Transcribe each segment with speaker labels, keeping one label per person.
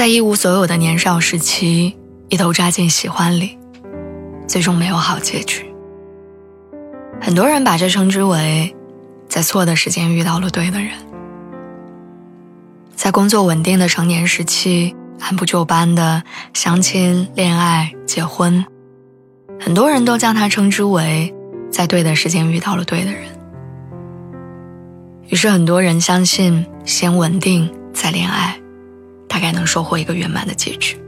Speaker 1: 在一无所有的年少时期，一头扎进喜欢里，最终没有好结局。很多人把这称之为，在错的时间遇到了对的人。在工作稳定的成年时期，按部就班的相亲、恋爱、结婚，很多人都将它称之为，在对的时间遇到了对的人。于是，很多人相信，先稳定再恋爱。大概能收获一个圆满的结局。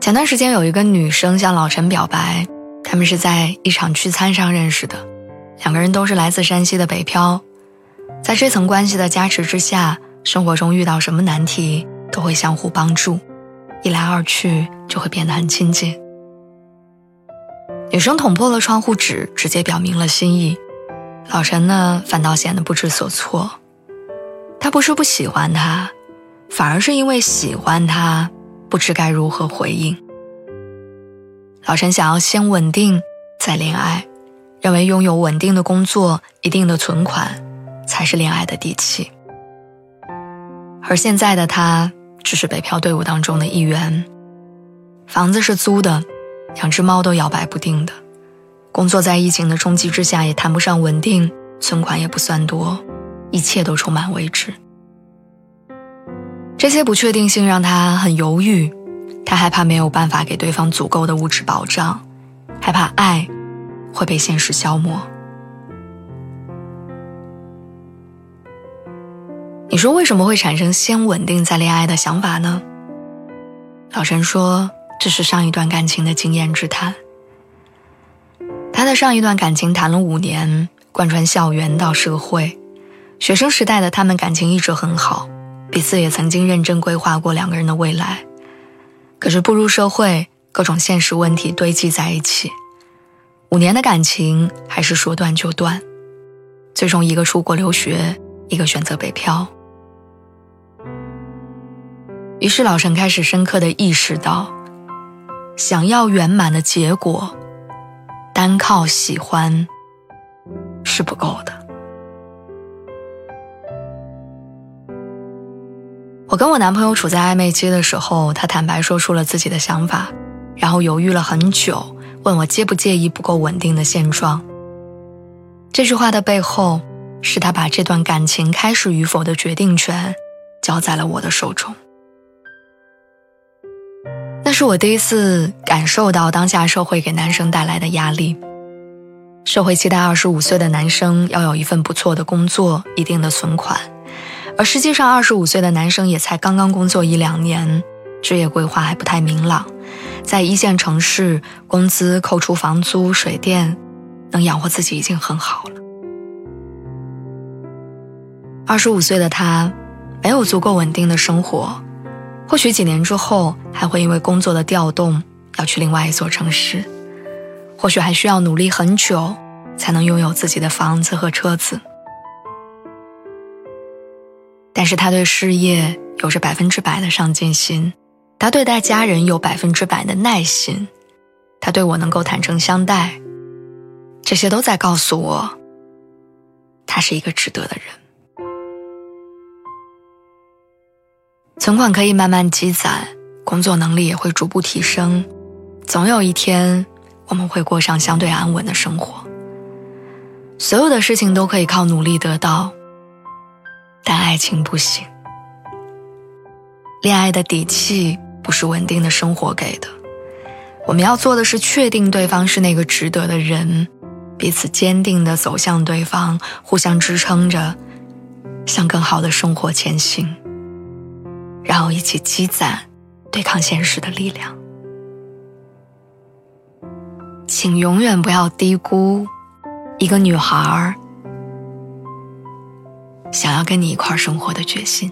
Speaker 1: 前段时间有一个女生向老陈表白，他们是在一场聚餐上认识的，两个人都是来自山西的北漂，在这层关系的加持之下，生活中遇到什么难题都会相互帮助，一来二去就会变得很亲近。女生捅破了窗户纸，直接表明了心意，老陈呢反倒显得不知所措。他不是不喜欢他，反而是因为喜欢他，不知该如何回应。老陈想要先稳定再恋爱，认为拥有稳定的工作、一定的存款，才是恋爱的底气。而现在的他只是北漂队伍当中的一员，房子是租的，养只猫都摇摆不定的，工作在疫情的冲击之下也谈不上稳定，存款也不算多。一切都充满未知，这些不确定性让他很犹豫，他害怕没有办法给对方足够的物质保障，害怕爱会被现实消磨。你说为什么会产生先稳定再恋爱的想法呢？老陈说，这是上一段感情的经验之谈。他的上一段感情谈了五年，贯穿校园到社会。学生时代的他们感情一直很好，彼此也曾经认真规划过两个人的未来。可是步入社会，各种现实问题堆积在一起，五年的感情还是说断就断。最终，一个出国留学，一个选择北漂。于是老陈开始深刻的意识到，想要圆满的结果，单靠喜欢是不够的。我跟我男朋友处在暧昧期的时候，他坦白说出了自己的想法，然后犹豫了很久，问我介不介意不够稳定的现状。这句话的背后，是他把这段感情开始与否的决定权交在了我的手中。那是我第一次感受到当下社会给男生带来的压力。社会期待二十五岁的男生要有一份不错的工作，一定的存款。而实际上，二十五岁的男生也才刚刚工作一两年，职业规划还不太明朗，在一线城市，工资扣除房租、水电，能养活自己已经很好了。二十五岁的他，没有足够稳定的生活，或许几年之后还会因为工作的调动要去另外一座城市，或许还需要努力很久，才能拥有自己的房子和车子。但是他对事业有着百分之百的上进心，他对待家人有百分之百的耐心，他对我能够坦诚相待，这些都在告诉我，他是一个值得的人。存款可以慢慢积攒，工作能力也会逐步提升，总有一天我们会过上相对安稳的生活。所有的事情都可以靠努力得到。但爱情不行，恋爱的底气不是稳定的生活给的。我们要做的是确定对方是那个值得的人，彼此坚定的走向对方，互相支撑着，向更好的生活前行，然后一起积攒对抗现实的力量。请永远不要低估一个女孩想要跟你一块儿生活的决心。